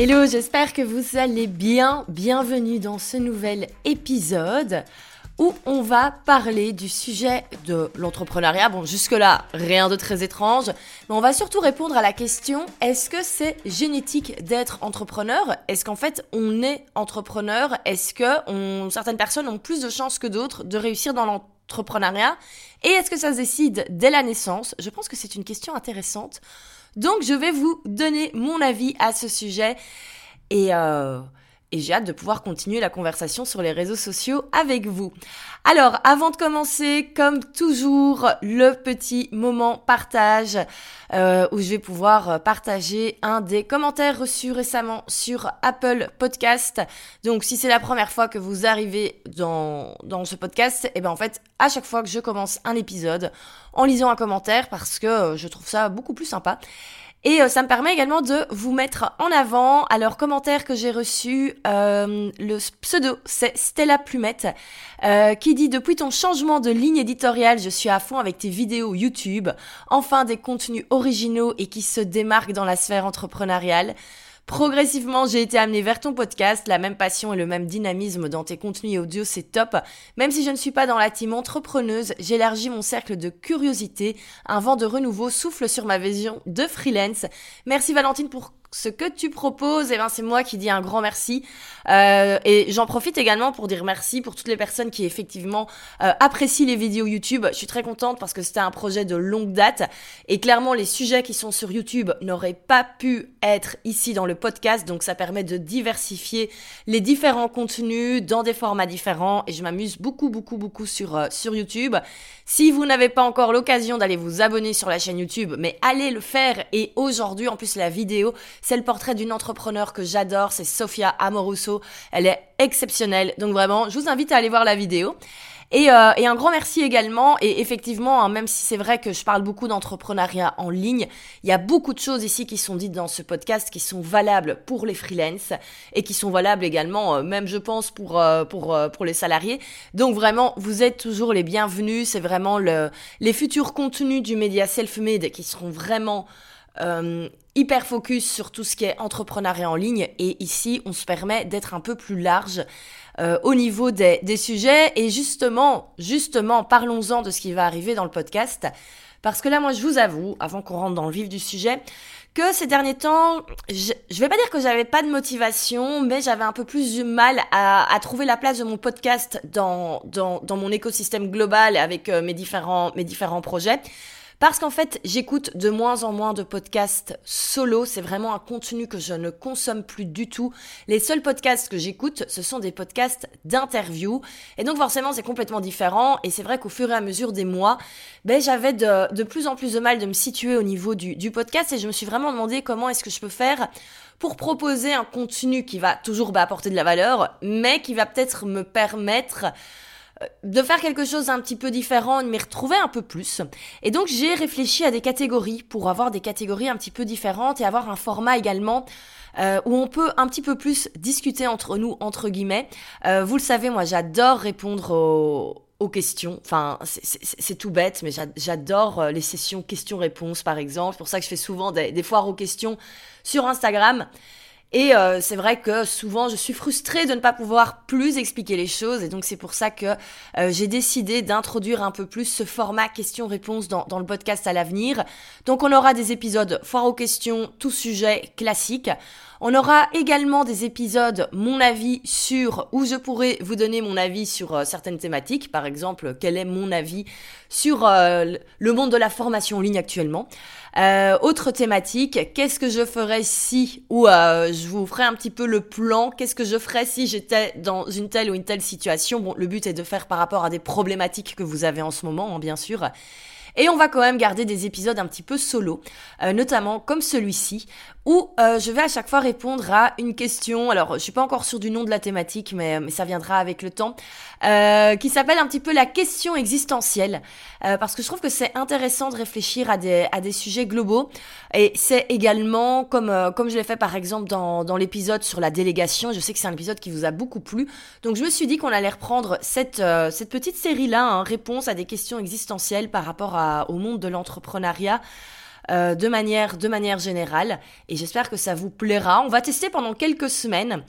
Hello, j'espère que vous allez bien. Bienvenue dans ce nouvel épisode où on va parler du sujet de l'entrepreneuriat. Bon, jusque-là, rien de très étrange, mais on va surtout répondre à la question, est-ce que c'est génétique d'être entrepreneur? Est-ce qu'en fait, on est entrepreneur? Est-ce que certaines personnes ont plus de chances que d'autres de réussir dans l'entrepreneuriat? Et est-ce que ça se décide dès la naissance? Je pense que c'est une question intéressante. Donc je vais vous donner mon avis à ce sujet. Et, euh, et j'ai hâte de pouvoir continuer la conversation sur les réseaux sociaux avec vous. Alors, avant de commencer, comme toujours, le petit moment partage euh, où je vais pouvoir partager un des commentaires reçus récemment sur Apple Podcast. Donc, si c'est la première fois que vous arrivez dans, dans ce podcast, et eh ben en fait, à chaque fois que je commence un épisode, en lisant un commentaire parce que je trouve ça beaucoup plus sympa. Et euh, ça me permet également de vous mettre en avant. Alors, commentaire que j'ai reçu, euh, le pseudo, c'est Stella Plumette, euh, qui dit Depuis ton changement de ligne éditoriale, je suis à fond avec tes vidéos YouTube. Enfin, des contenus originaux et qui se démarquent dans la sphère entrepreneuriale. Progressivement, j'ai été amenée vers ton podcast, la même passion et le même dynamisme dans tes contenus audio, c'est top. Même si je ne suis pas dans la team entrepreneuse, j'élargis mon cercle de curiosité, un vent de renouveau souffle sur ma vision de freelance. Merci Valentine pour ce que tu proposes, eh ben c'est moi qui dis un grand merci. Euh, et j'en profite également pour dire merci pour toutes les personnes qui effectivement euh, apprécient les vidéos YouTube. Je suis très contente parce que c'était un projet de longue date et clairement les sujets qui sont sur YouTube n'auraient pas pu être ici dans le podcast. Donc ça permet de diversifier les différents contenus dans des formats différents et je m'amuse beaucoup beaucoup beaucoup sur euh, sur YouTube. Si vous n'avez pas encore l'occasion d'aller vous abonner sur la chaîne YouTube, mais allez le faire et aujourd'hui en plus la vidéo c'est le portrait d'une entrepreneur que j'adore, c'est Sofia Amoruso. Elle est exceptionnelle. Donc vraiment, je vous invite à aller voir la vidéo. Et, euh, et un grand merci également. Et effectivement, hein, même si c'est vrai que je parle beaucoup d'entrepreneuriat en ligne, il y a beaucoup de choses ici qui sont dites dans ce podcast qui sont valables pour les freelances et qui sont valables également, euh, même je pense pour euh, pour pour les salariés. Donc vraiment, vous êtes toujours les bienvenus. C'est vraiment le les futurs contenus du média self-made qui seront vraiment euh, hyper focus sur tout ce qui est entrepreneuriat en ligne. Et ici on se permet d'être un peu plus large euh, au niveau des, sujets. Et justement, justement, parlons-en de ce qui va arriver dans le podcast. Parce que là moi je vous avoue, avant qu'on rentre dans le vif du sujet, que ces derniers temps, je, je vais pas dire que j'avais pas de motivation, mais j'avais un peu plus du mal à, à, trouver la place de mon podcast dans, dans, dans mon écosystème global avec euh, mes différents, mes différents projets. Parce qu'en fait, j'écoute de moins en moins de podcasts solo. C'est vraiment un contenu que je ne consomme plus du tout. Les seuls podcasts que j'écoute, ce sont des podcasts d'interview. Et donc forcément, c'est complètement différent. Et c'est vrai qu'au fur et à mesure des mois, ben, j'avais de, plus en plus de mal de me situer au niveau du, podcast. Et je me suis vraiment demandé comment est-ce que je peux faire pour proposer un contenu qui va toujours bah, apporter de la valeur, mais qui va peut-être me permettre de faire quelque chose d'un petit peu différent, de m'y retrouver un peu plus. Et donc j'ai réfléchi à des catégories pour avoir des catégories un petit peu différentes et avoir un format également euh, où on peut un petit peu plus discuter entre nous, entre guillemets. Euh, vous le savez, moi j'adore répondre aux, questions. Enfin, c'est tout bête, mais j'adore les sessions questions-réponses, par exemple. C'est pour ça que je fais souvent des foires aux questions sur Instagram. Et euh, c'est vrai que souvent je suis frustrée de ne pas pouvoir plus expliquer les choses et donc c'est pour ça que euh, j'ai décidé d'introduire un peu plus ce format questions-réponses dans, dans, le podcast à l'avenir. Donc on aura des épisodes foire aux questions, tout sujet classique. On aura également des épisodes mon avis sur où je pourrais vous donner mon avis sur euh, certaines thématiques. Par exemple, quel est mon avis sur le monde de la formation en ligne actuellement. Euh, autre thématique, qu'est-ce que je ferais si, ou euh, je vous ferai un petit peu le plan, qu'est-ce que je ferais si j'étais dans une telle ou une telle situation? Bon, le but est de faire par rapport à des problématiques que vous avez en ce moment, hein, bien sûr. Et on va quand même garder des épisodes un petit peu solo, euh, notamment comme celui-ci, où euh, je vais à chaque fois répondre à une question. Alors, je suis pas encore sûre du nom de la thématique, mais, mais ça viendra avec le temps, euh, qui s'appelle un petit peu la question existentielle, parce que je trouve que c'est intéressant de réfléchir à des, à des sujets globaux. Et c'est également, comme, comme je l'ai fait par exemple dans, dans l'épisode sur la délégation, je sais que c'est un épisode qui vous a beaucoup plu, donc je me suis dit qu'on allait reprendre cette, cette petite série-là, hein, réponse à des questions existentielles par rapport à au monde de l'entrepreneuriat. Euh, de manière de manière générale et j'espère que ça vous plaira. On va tester pendant quelques semaines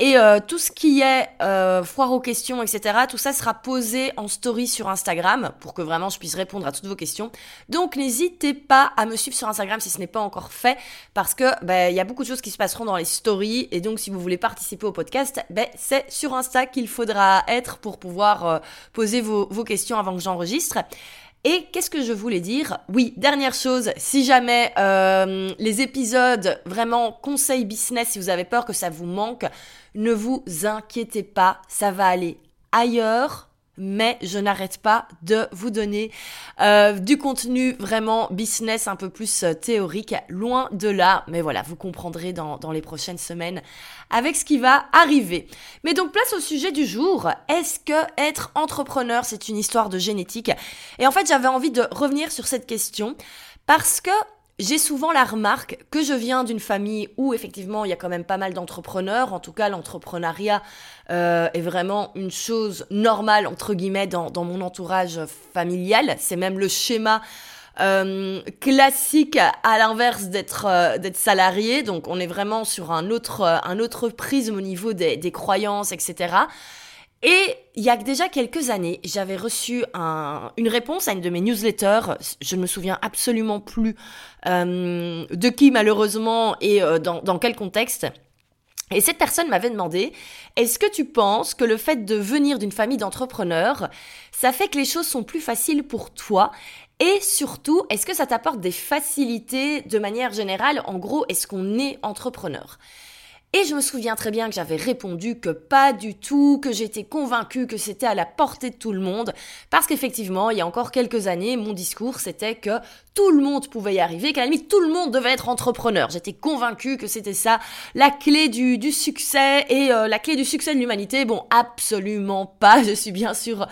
et euh, tout ce qui est euh, foire aux questions, etc., tout ça sera posé en story sur Instagram pour que vraiment je puisse répondre à toutes vos questions. Donc n'hésitez pas à me suivre sur Instagram si ce n'est pas encore fait parce que ben, il y a beaucoup de choses qui se passeront dans les stories et donc si vous voulez participer au podcast, ben, c'est sur Insta qu'il faudra être pour pouvoir euh, poser vos, vos questions avant que j'enregistre. Et qu'est-ce que je voulais dire? Oui, dernière chose, si jamais euh, les épisodes vraiment conseils business, si vous avez peur que ça vous manque, ne vous inquiétez pas, ça va aller ailleurs mais je n'arrête pas de vous donner euh, du contenu vraiment business un peu plus euh, théorique, loin de là, mais voilà, vous comprendrez dans, dans les prochaines semaines avec ce qui va arriver. Mais donc place au sujet du jour, est-ce que être entrepreneur c'est une histoire de génétique? Et en fait j'avais envie de revenir sur cette question parce que j'ai souvent la remarque que je viens d'une famille où effectivement il y a quand même pas mal d'entrepreneurs. En tout cas, l'entrepreneuriat euh, est vraiment une chose normale entre guillemets dans, mon entourage familial. C'est même le schéma euh, classique à l'inverse d'être euh, d'être salarié. Donc on est vraiment sur un autre un autre prisme au niveau des croyances, etc. Et il y a déjà quelques années, j'avais reçu un, une réponse à une de mes newsletters. Je ne me souviens absolument plus euh, de qui malheureusement et euh, dans quel contexte. Et cette personne m'avait demandé, est-ce que tu penses que le fait de venir d'une famille d'entrepreneurs, ça fait que les choses sont plus faciles pour toi? Et surtout, est-ce que ça t'apporte des facilités de manière générale? En gros, est-ce qu'on est entrepreneur? Et je me souviens très bien que j'avais répondu que pas du tout, que j'étais convaincue que c'était à la portée de tout le monde, parce qu'effectivement, il y a encore quelques années, mon discours c'était que tout le monde pouvait y arriver, qu'à la limite tout le monde devait être entrepreneur. J'étais convaincue que c'était ça la clé du, du succès et euh, la clé du succès de l'humanité. Bon, absolument pas. Je suis bien sûr,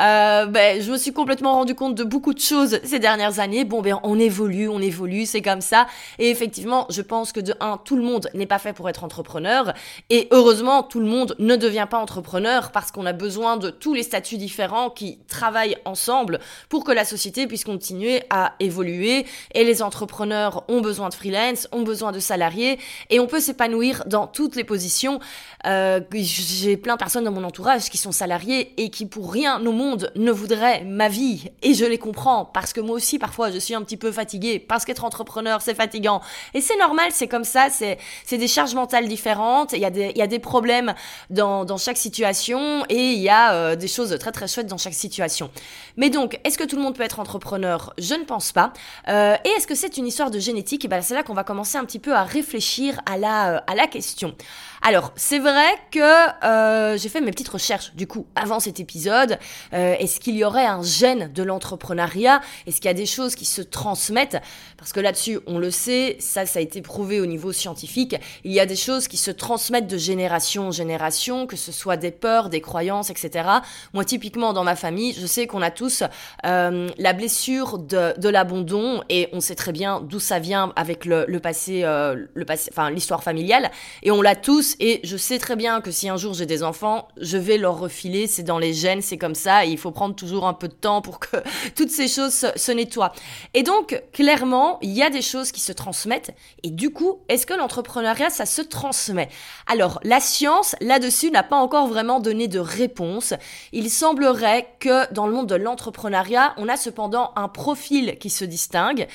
euh, ben, je me suis complètement rendu compte de beaucoup de choses ces dernières années. Bon, ben on évolue, on évolue, c'est comme ça. Et effectivement, je pense que de un, tout le monde n'est pas fait pour être entrepreneur. Et heureusement, tout le monde ne devient pas entrepreneur parce qu'on a besoin de tous les statuts différents qui travaillent ensemble pour que la société puisse continuer à évoluer. Et les entrepreneurs ont besoin de freelance, ont besoin de salariés et on peut s'épanouir dans toutes les positions. Euh, J'ai plein de personnes dans mon entourage qui sont salariés et qui pour rien au monde ne voudraient ma vie. Et je les comprends parce que moi aussi parfois je suis un petit peu fatiguée parce qu'être entrepreneur c'est fatigant. Et c'est normal, c'est comme ça, c'est des charges mentales différentes, il y a des, il y a des problèmes dans, dans chaque situation et il y a euh, des choses très très chouettes dans chaque situation. Mais donc, est-ce que tout le monde peut être entrepreneur? Je ne pense pas. Euh, et est-ce que c'est une histoire de génétique? Et ben c'est là qu'on va commencer un petit peu à réfléchir à la, euh, à la question. Alors, c'est vrai que euh, j'ai fait mes petites recherches, du coup, avant cet épisode. Euh, Est-ce qu'il y aurait un gène de l'entrepreneuriat? Est-ce qu'il y a des choses qui se transmettent? Parce que là-dessus, on le sait, ça, ça a été prouvé au niveau scientifique. Il y a des choses qui se transmettent de génération en génération, que ce soit des peurs, des croyances, etc. Moi, typiquement, dans ma famille, je sais qu'on a tous euh, la blessure de, de l'abandon et on sait très bien d'où ça vient avec le, le passé, euh, le passé, enfin l'histoire familiale. Et on l'a tous et je sais très bien que si un jour j'ai des enfants, je vais leur refiler, c'est dans les gènes, c'est comme ça, et il faut prendre toujours un peu de temps pour que toutes ces choses se, nettoient. Et donc, clairement, il y a des choses qui se transmettent, et du coup, est-ce que l'entrepreneuriat, ça se transmet? Alors, la science, là-dessus, n'a pas encore vraiment donné de réponse. Il semblerait que dans le monde de l'entrepreneuriat, on a cependant un profil qui se distingue.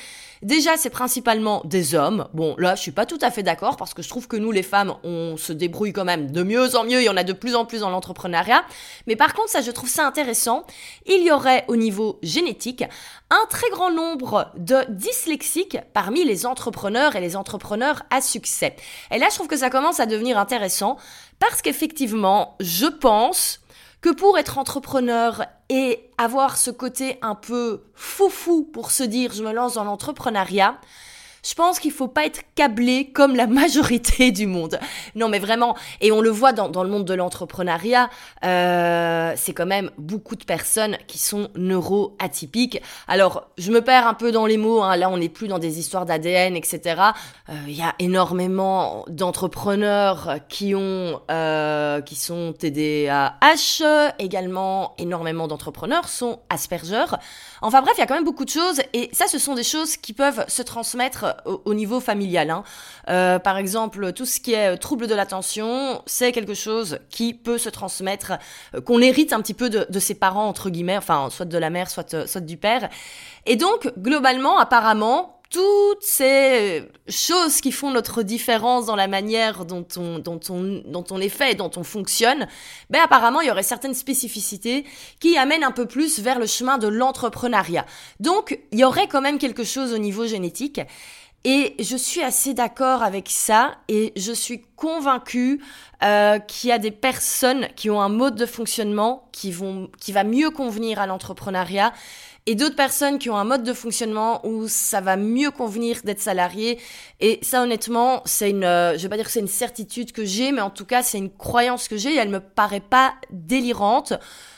Déjà, c'est principalement des hommes. Bon, là, je suis pas tout à fait d'accord parce que je trouve que nous, les femmes, on se débrouille quand même de mieux en mieux. Il y en a de plus en plus dans l'entrepreneuriat. Mais par contre, ça, je trouve ça intéressant. Il y aurait au niveau génétique un très grand nombre de dyslexiques parmi les entrepreneurs et les entrepreneurs à succès. Et là, je trouve que ça commence à devenir intéressant parce qu'effectivement, je pense que pour être entrepreneur et avoir ce côté un peu foufou pour se dire je me lance dans l'entrepreneuriat, je pense qu'il faut pas être câblé comme la majorité du monde. Non, mais vraiment, et on le voit dans, dans le monde de l'entrepreneuriat, euh, c'est quand même beaucoup de personnes qui sont neuroatypiques. Alors, je me perds un peu dans les mots, hein, là on n'est plus dans des histoires d'ADN, etc. Euh, il y a énormément d'entrepreneurs qui ont, euh, qui sont TDAH, également énormément d'entrepreneurs sont Asperger. Enfin bref, il y a quand même beaucoup de choses et ça, ce sont des choses qui peuvent se transmettre au, niveau familial. Hein. Euh, par exemple, tout ce qui est euh, trouble de l'attention, c'est quelque chose qui peut se transmettre, euh, qu'on hérite un petit peu de, de, ses parents entre guillemets, enfin soit de la mère, soit soit du père. Et donc globalement, apparemment, toutes ces choses qui font notre différence dans la manière dont on, dont on, dont on est fait dont on fonctionne, ben apparemment il y aurait certaines spécificités qui amènent un peu plus vers le chemin de l'entrepreneuriat. Donc il y aurait quand même quelque chose au niveau génétique. Et je suis assez d'accord avec ça et je suis convaincue euh, qu'il y a des personnes qui ont un mode de fonctionnement qui, vont, qui va mieux convenir à l'entrepreneuriat et d'autres personnes qui ont un mode de fonctionnement où ça va mieux convenir d'être salarié. Et ça, honnêtement, c'est une, euh, je vais pas dire que c'est une certitude que j'ai, mais en tout cas, c'est une croyance que j'ai et elle me paraît pas délirante.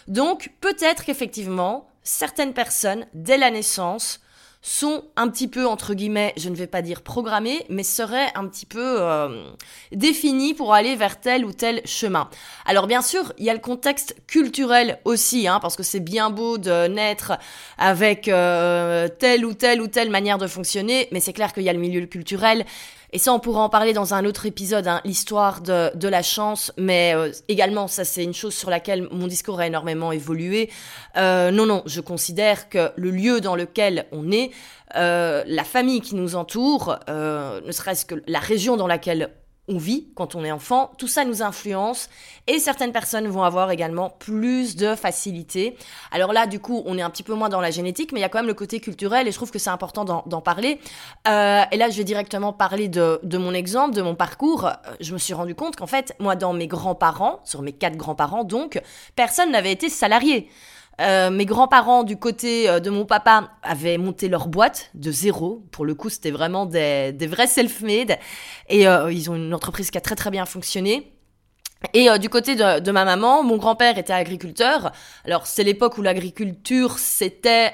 Donc, peut-être qu'effectivement, certaines personnes, dès la naissance, sont un petit peu, entre guillemets, je ne vais pas dire programmés, mais seraient un petit peu euh, définis pour aller vers tel ou tel chemin. Alors bien sûr, il y a le contexte culturel aussi, hein, parce que c'est bien beau de naître avec euh, telle ou telle ou telle manière de fonctionner, mais c'est clair qu'il y a le milieu culturel, et ça, on pourra en parler dans un autre épisode, hein, l'histoire de, de, la chance, mais euh, également, ça c'est une chose sur laquelle mon discours a énormément évolué. Euh, non, non, je considère que le lieu dans lequel on est, euh, la famille qui nous entoure, euh, ne serait-ce que la région dans laquelle on vit quand on est enfant, tout ça nous influence et certaines personnes vont avoir également plus de facilité. Alors là, du coup, on est un petit peu moins dans la génétique, mais il y a quand même le côté culturel et je trouve que c'est important d'en parler. Euh, et là, je vais directement parler de, de, mon exemple, de mon parcours. Euh, je me suis rendu compte qu'en fait, moi, dans mes grands-parents, sur mes quatre grands-parents donc, personne n'avait été salarié. Euh, mes grands-parents du côté euh, de mon papa avaient monté leur boîte de zéro. Pour le coup, c'était vraiment des, des vrais self-made. Et euh, ils ont une entreprise qui a très très bien fonctionné. Et du côté de, de, ma maman, mon grand-père était agriculteur. Alors c'est l'époque où l'agriculture, c'était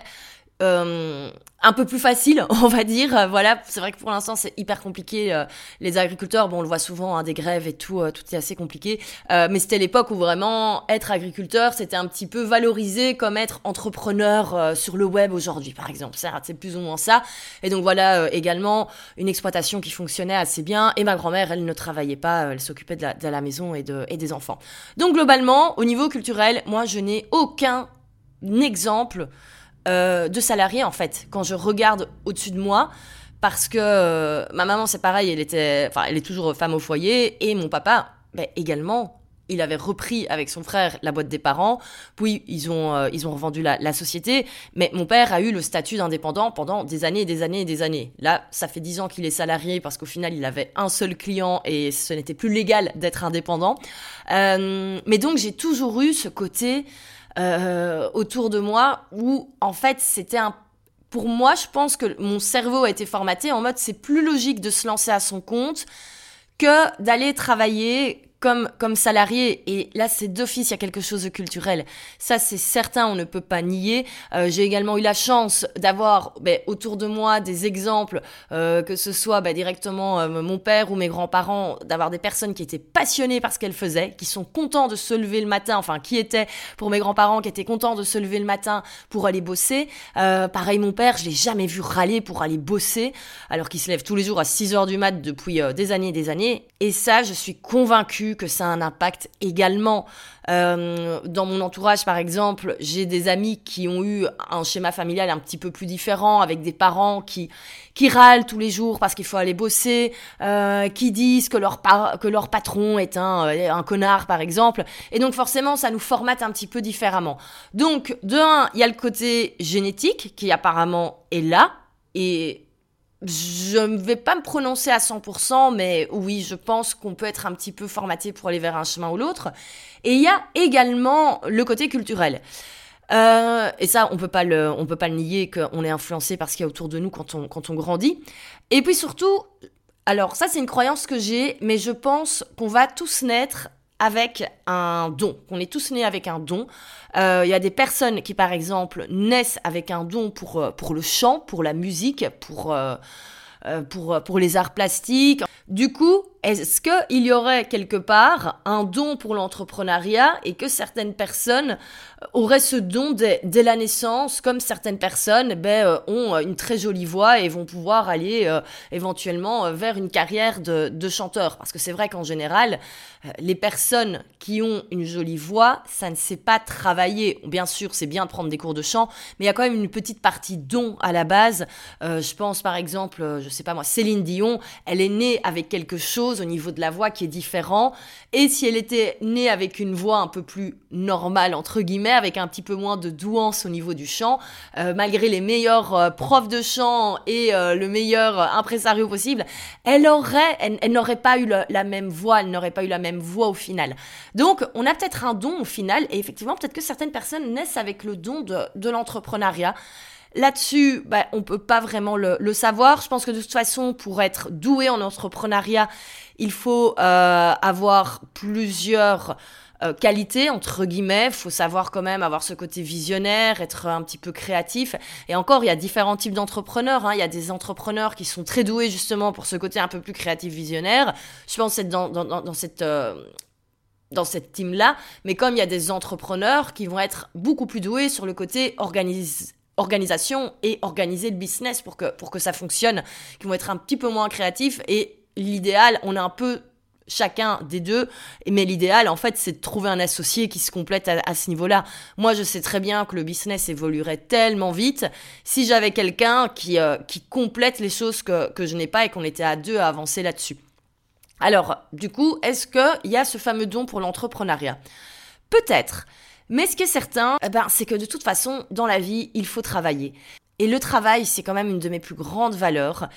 un peu plus facile, on va dire. Euh, voilà, c'est vrai que pour l'instant c'est hyper compliqué. Euh, les agriculteurs, bon, on le voit souvent, hein, des grèves et tout, euh, tout est assez compliqué. mais c'était l'époque où vraiment être agriculteur, c'était un petit peu valorisé comme être entrepreneur sur le web aujourd'hui, par exemple. C'est plus ou moins ça. Et donc voilà, également une exploitation qui fonctionnait assez bien. Et ma grand-mère, elle ne travaillait pas, elle s'occupait de de la maison et, de, et des enfants. Donc globalement, au niveau culturel, moi je n'ai aucun exemple euh, de salariés en fait. Quand je regarde au-dessus de moi, parce que euh, ma maman c'est pareil, elle était, enfin elle est toujours femme au foyer et mon papa ben, également. Il avait repris avec son frère la boîte des parents, puis ils ont, euh, ils ont revendu la, la, société, mais mon père a eu le statut d'indépendant pendant des années et des années et des années. Là, ça fait dix ans qu'il est salarié parce qu'au final, il avait un seul client et ce n'était plus légal d'être indépendant. mais donc, j'ai toujours eu ce côté, euh, autour de moi où en fait c'était un pour moi, je pense que mon cerveau a été formaté en mode c'est plus logique de se lancer à son compte que d'aller travailler comme, comme salarié. Et là, c'est d'office, il y a quelque chose de culturel. Ça, c'est certain, on ne peut pas nier. Euh, j'ai également eu la chance d'avoir ben, autour de moi des exemples, euh, que ce soit ben, directement euh, mon père ou mes grands-parents, d'avoir des personnes qui étaient passionnées par ce qu'elles faisaient, qui sont contents de se lever le matin, enfin, qui étaient, pour mes grands-parents, qui étaient contents de se lever le matin pour aller bosser. pareil, mon père, je l'ai jamais vu râler pour aller bosser, alors qu'il se lève tous les jours à 6 heures du mat depuis des années et des années. Et ça, je suis convaincue que ça a un impact également. Euh, dans mon entourage, par exemple, j'ai des amis qui ont eu un schéma familial un petit peu plus différent, avec des parents qui qui râlent tous les jours parce qu'il faut aller bosser, euh, qui disent que leur que leur patron est un euh, un connard, par exemple. Et donc forcément, ça nous formate un petit peu différemment. Donc de un, il y a le côté génétique qui apparemment est là et je ne vais pas me prononcer à 100%, mais oui, je pense qu'on peut être un petit peu formaté pour aller vers un chemin ou l'autre. Et il y a également le côté culturel. Euh, et ça, on peut pas peut pas le nier qu'on est influencé par ce qu'il y a autour de nous quand on, quand on grandit. Et puis surtout, alors ça c'est une croyance que j'ai, mais je pense qu'on va tous naître avec un don, qu'on est tous nés avec un don. Euh, il y a des personnes qui, par exemple, naissent avec un don pour, euh, pour le chant, pour la musique, pour, pour, pour les arts plastiques. Du coup, est-ce qu'il y aurait quelque part un don pour l'entrepreneuriat et que certaines personnes auraient ce don dès, la naissance, comme certaines personnes ben, euh, ont une très jolie voix et vont pouvoir aller euh, éventuellement euh, vers une carrière de, chanteur? Parce que c'est vrai qu'en général, les personnes qui ont une jolie voix, ça ne sait pas travailler. Bien sûr, c'est bien de prendre des cours de chant, mais il y a quand même une petite partie don à la base. je pense par exemple, je sais pas moi, Céline Dion, elle est née avec quelque chose au niveau de la voix qui est différent. Et si elle était née avec une voix un peu plus normale, entre guillemets, avec un petit peu moins de douance au niveau du chant, euh, malgré les meilleurs euh, profs de chant et euh, le meilleur impresario possible, elle aurait, elle, n'aurait pas eu la même voix, elle n'aurait pas eu la même voix au final. Donc, on a peut-être un don au final, et effectivement, peut-être que certaines personnes naissent avec le don de, de l'entrepreneuriat. Là-dessus, bah, on peut pas vraiment le, le, savoir. Je pense que de toute façon, pour être doué en entrepreneuriat, il faut euh, avoir plusieurs euh, qualités, entre guillemets. Il faut savoir quand même avoir ce côté visionnaire, être un petit peu créatif. Et encore, il y a différents types d'entrepreneurs. Hein. Il y a des entrepreneurs qui sont très doués justement pour ce côté un peu plus créatif, visionnaire. Je pense être dans, dans, dans cette... Euh, dans cette team-là, mais comme il y a des entrepreneurs qui vont être beaucoup plus doués sur le côté organise organisation et organiser le business pour que, pour que ça fonctionne, qui vont être un petit peu moins créatifs. Et l'idéal, on a un peu chacun des deux, mais l'idéal, en fait, c'est de trouver un associé qui se complète à, ce niveau-là. Moi, je sais très bien que le business évoluerait tellement vite si j'avais quelqu'un qui, euh, qui complète les choses que, que je n'ai pas et qu'on était à deux à avancer là-dessus. Alors, du coup, est-ce qu'il y a ce fameux don pour l'entrepreneuriat? Peut-être. Mais ce qui est certain, eh ben, c'est que de toute façon, dans la vie, il faut travailler. Et le travail, c'est quand même une de mes plus grandes valeurs.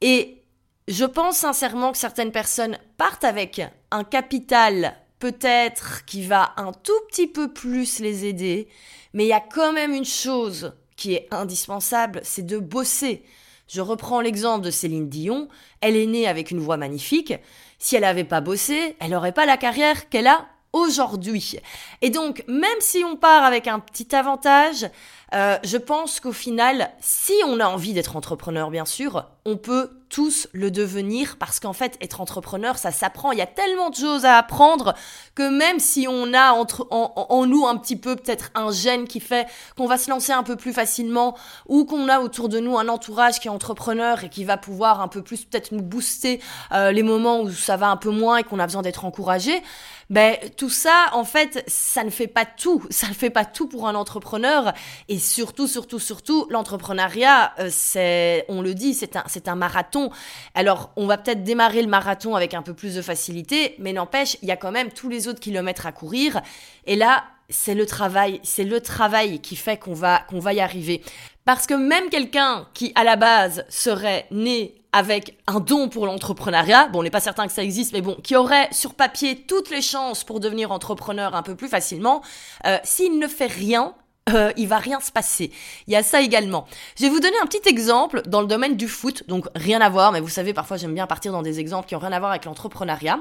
Et je pense sincèrement que certaines personnes partent avec un capital peut-être qui va un tout petit peu plus les aider, mais il y a quand même une chose qui est indispensable, c'est de bosser. Je reprends l'exemple de Céline Dion, elle est née avec une voix magnifique, si elle n'avait pas bossé, elle n'aurait pas la carrière qu'elle a aujourd'hui. Et donc, même si on part avec un petit avantage, euh, je pense qu'au final, si on a envie d'être entrepreneur, bien sûr, on peut tous le devenir parce qu'en fait, être entrepreneur, ça s'apprend. Il y a tellement de choses à apprendre que même si on a entre, en, nous un petit peu peut-être un gène qui fait qu'on va se lancer un peu plus facilement ou qu'on a autour de nous un entourage qui est entrepreneur et qui va pouvoir un peu plus peut-être nous booster euh, les moments où ça va un peu moins et qu'on a besoin d'être encouragé, ben tout ça, en fait, ça ne fait pas tout. Ça ne fait pas tout pour un entrepreneur. Et surtout, surtout, surtout, l'entrepreneuriat, euh, c'est, on le dit, c'est un, c'est un marathon. Alors, on va peut-être démarrer le marathon avec un peu plus de facilité, mais n'empêche, il y a quand même tous les autres kilomètres à courir. Et là, c'est le travail, c'est le travail qui fait qu'on va, qu'on va y arriver. Parce que même quelqu'un qui, à la base, serait né avec un don pour l'entrepreneuriat, bon, on n'est pas certain que ça existe, mais bon, qui aurait sur papier toutes les chances pour devenir entrepreneur un peu plus facilement, euh, s'il ne fait rien, euh, il va rien se passer. Il y a ça également. Je vais vous donner un petit exemple dans le domaine du foot, donc rien à voir, mais vous savez, parfois j'aime bien partir dans des exemples qui ont rien à voir avec l'entrepreneuriat.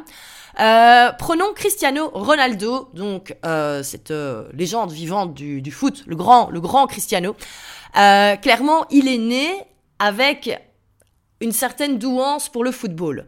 Euh, prenons Cristiano Ronaldo, donc euh, cette euh, légende vivante du, du, foot, le grand, le grand Cristiano. Euh, clairement, il est né avec une certaine douance pour le football.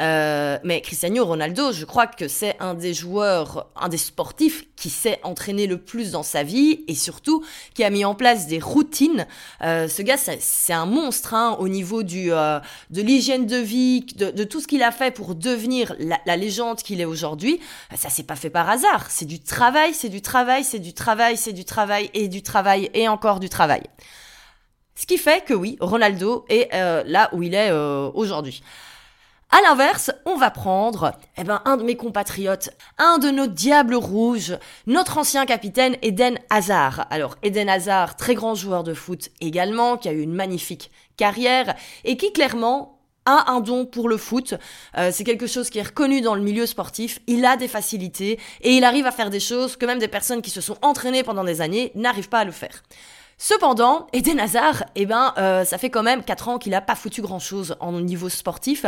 Euh, mais Cristiano Ronaldo, je crois que c'est un des joueurs, un des sportifs qui s'est entraîné le plus dans sa vie et surtout qui a mis en place des routines. Euh, ce gars, c'est un monstre hein, au niveau du, euh, de l'hygiène de vie, de, tout ce qu'il a fait pour devenir la, la légende qu'il est aujourd'hui. Ça s'est pas fait par hasard. C'est du travail, c'est du travail, c'est du travail, c'est du travail et du travail et encore du travail. Ce qui fait que oui, Ronaldo est euh, là où il est euh, aujourd'hui. À l'inverse, on va prendre eh ben, un de mes compatriotes, un de nos diables rouges, notre ancien capitaine Eden Hazard. Alors Eden Hazard, très grand joueur de foot également, qui a eu une magnifique carrière et qui clairement a un don pour le foot, euh, c'est quelque chose qui est reconnu dans le milieu sportif, il a des facilités et il arrive à faire des choses que même des personnes qui se sont entraînées pendant des années n'arrivent pas à le faire. Cependant, Eden Hazard, eh ben, euh, ça fait quand même 4 ans qu'il a pas foutu grand-chose en niveau sportif.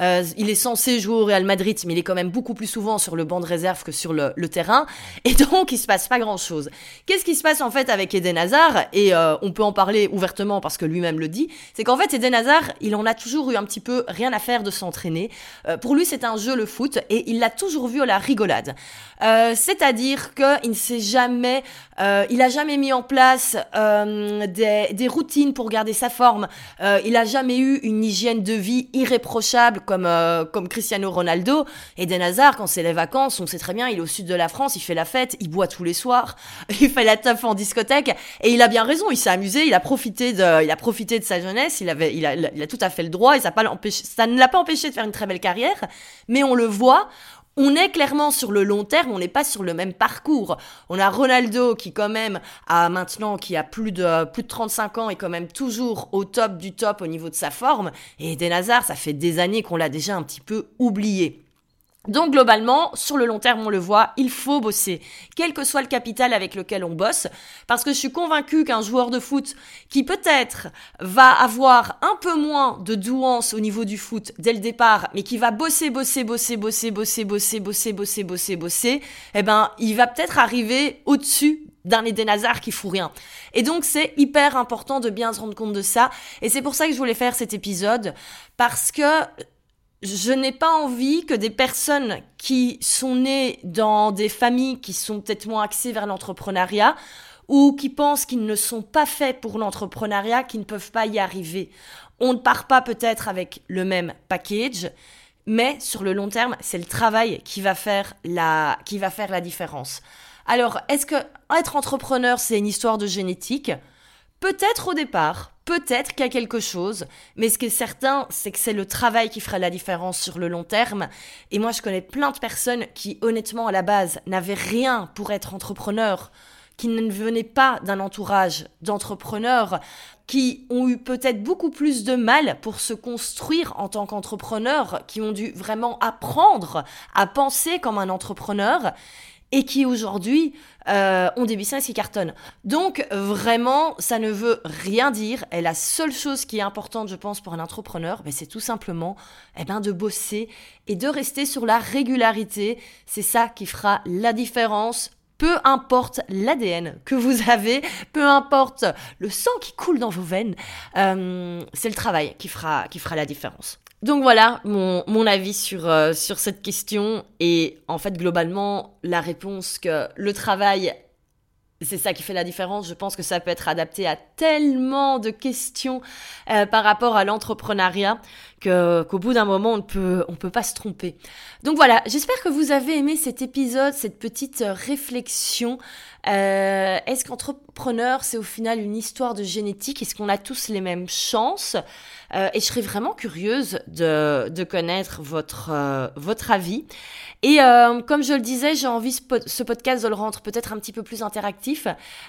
Euh, il est censé jouer au Real Madrid, mais il est quand même beaucoup plus souvent sur le banc de réserve que sur le, terrain. Et donc, il se passe pas grand-chose. Qu'est-ce qui se passe en fait avec Eden Hazard? Et euh, on peut en parler ouvertement parce que lui-même le dit. C'est qu'en fait, Eden Hazard, il en a toujours eu un petit peu rien à faire de s'entraîner. pour lui, c'est un jeu le foot et il l'a toujours vu à la rigolade. C'est-à-dire qu'il ne s'est jamais, il a jamais mis en place euh, des, routines pour garder sa forme. Euh, il a jamais eu une hygiène de vie irréprochable comme, euh, comme Cristiano Ronaldo. Et Eden Hazard, quand c'est les vacances, on sait très bien, il est au sud de la France, il fait la fête, il boit tous les soirs, il fait la teuf en discothèque. Et il a bien raison, il s'est amusé, il a profité de, il a profité de sa jeunesse, il, avait, il, a, il a tout à fait le droit et ça, pas ça ne l'a pas empêché de faire une très belle carrière. Mais on le voit, on est clairement sur le long terme, on n'est pas sur le même parcours. On a Ronaldo qui quand même a maintenant qui a plus de plus de 35 ans et quand même toujours au top du top au niveau de sa forme et Eden Hazard, ça fait des années qu'on l'a déjà un petit peu oublié. Donc globalement, sur le long terme, on le voit, il faut bosser, quel que soit le capital avec lequel on bosse, parce que je suis convaincue qu'un joueur de foot qui peut-être va avoir un peu moins de douance au niveau du foot dès le départ, mais qui va bosser, bosser, bosser, bosser, bosser, bosser, bosser, bosser, bosser, bosser, eh ben, il va peut-être arriver au-dessus d'un Eden Hazard qui fout rien. Et donc c'est hyper important de bien se rendre compte de ça, et c'est pour ça que je voulais faire cet épisode, parce que je n'ai pas envie que des personnes qui sont nées dans des familles qui sont peut-être moins axées vers l'entrepreneuriat ou qui pensent qu'ils ne sont pas faits pour l'entrepreneuriat, qui ne peuvent pas y arriver. On ne part pas peut-être avec le même package, mais sur le long terme, c'est le travail qui va faire la, qui va faire la différence. Alors, est-ce que être entrepreneur, c'est une histoire de génétique? Peut-être au départ, Peut-être qu'il y a quelque chose, mais ce qui est certain, c'est que c'est le travail qui fera la différence sur le long terme. Et moi, je connais plein de personnes qui, honnêtement, à la base, n'avaient rien pour être entrepreneurs, qui ne venaient pas d'un entourage d'entrepreneurs, qui ont eu peut-être beaucoup plus de mal pour se construire en tant qu'entrepreneurs, qui ont dû vraiment apprendre à penser comme un entrepreneur et qui aujourd'hui euh, ont des business qui cartonnent. Donc vraiment, ça ne veut rien dire. Et la seule chose qui est importante, je pense, pour un entrepreneur, ben, c'est tout simplement eh ben, de bosser et de rester sur la régularité. C'est ça qui fera la différence peu importe l'ADN que vous avez, peu importe le sang qui coule dans vos veines, euh, c'est le travail qui fera, qui fera la différence. Donc voilà mon, mon avis sur, euh, sur cette question et en fait globalement la réponse que le travail c'est ça qui fait la différence. Je pense que ça peut être adapté à tellement de questions euh, par rapport à l'entrepreneuriat que qu'au bout d'un moment on ne peut on peut pas se tromper. Donc voilà, j'espère que vous avez aimé cet épisode, cette petite réflexion. Euh, est-ce qu'entrepreneur c'est au final une histoire de génétique? Est-ce qu'on a tous les mêmes chances? Euh, Et je serais vraiment curieuse de de connaître votre euh, votre avis. Et euh, comme je le disais, j'ai envie ce, ce, podcast de le rendre peut-être un petit peu plus interactif.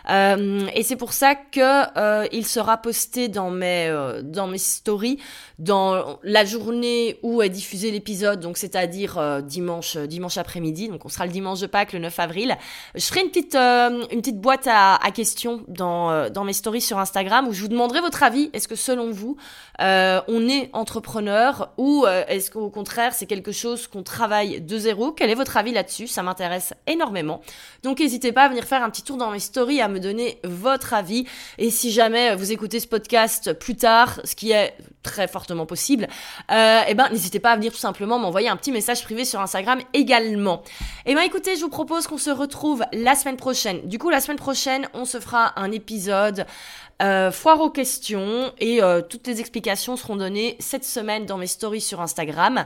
Euh, et c'est pour ça que euh, il sera posté dans mes euh, dans mes stories dans la journée où est diffusé l'épisode, donc c'est-à-dire euh, dimanche dimanche après-midi. Donc on sera le dimanche de Pâques, le 9 avril. Je ferai une petite une petite boîte à, à questions dans dans mes stories sur Instagram où je vous demanderai votre avis. Est-ce que selon vous on est entrepreneur ou est-ce qu'au contraire c'est quelque chose qu'on travaille de zéro? Quel est votre avis là-dessus? Ça m'intéresse énormément. Donc n'hésitez pas à venir faire un petit tour dans mes stories, à me donner votre avis. Et si jamais vous écoutez ce podcast plus tard, ce qui est très fortement possible, euh, eh ben n'hésitez pas à venir tout simplement m'envoyer un petit message privé sur Instagram également. Eh ben écoutez, je vous propose qu'on se retrouve la semaine prochaine. Du coup, la semaine prochaine, on se fera un épisode euh, foire aux questions et euh, toutes les explications seront données cette semaine dans mes stories sur Instagram.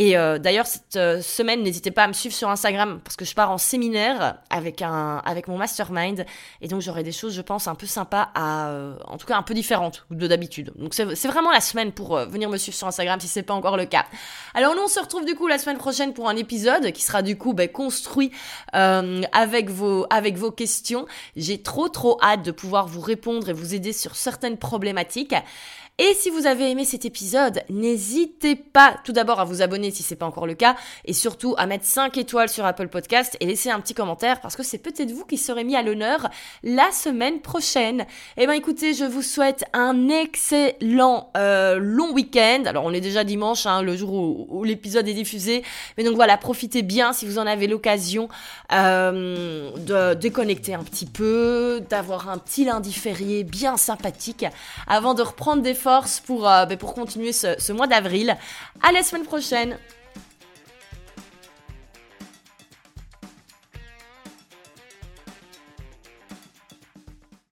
Et euh, d'ailleurs, cette euh, semaine, n'hésitez pas à me suivre sur Instagram parce que je pars en séminaire avec, un, avec mon mastermind. Et donc, j'aurai des choses, je pense, un peu sympas à. Euh, en tout cas, un peu différentes de d'habitude. Donc, c'est vraiment la semaine pour venir me suivre sur Instagram si c'est pas encore le cas. Alors, nous, on se retrouve du coup la semaine prochaine pour un épisode qui sera du coup ben, construit avec, vos, avec vos questions. J'ai trop, trop hâte de pouvoir vous répondre et vous aider sur certaines problématiques. Et si vous avez aimé cet épisode, n'hésitez pas tout d'abord à vous abonner si c'est pas encore le cas et surtout à mettre 5 étoiles sur Apple Podcast et laisser un petit commentaire parce que c'est peut-être vous qui serez mis à l'honneur la semaine prochaine. Eh ben écoutez, je vous souhaite un excellent euh, long week-end. Alors on est déjà dimanche, hein, le jour où, l'épisode est diffusé, mais donc voilà, profitez bien si vous en avez l'occasion euh, de déconnecter un petit peu, d'avoir un petit lundi férié bien sympathique avant de reprendre des forces pour, euh, ben, pour continuer ce, ce mois d'avril. À la semaine prochaine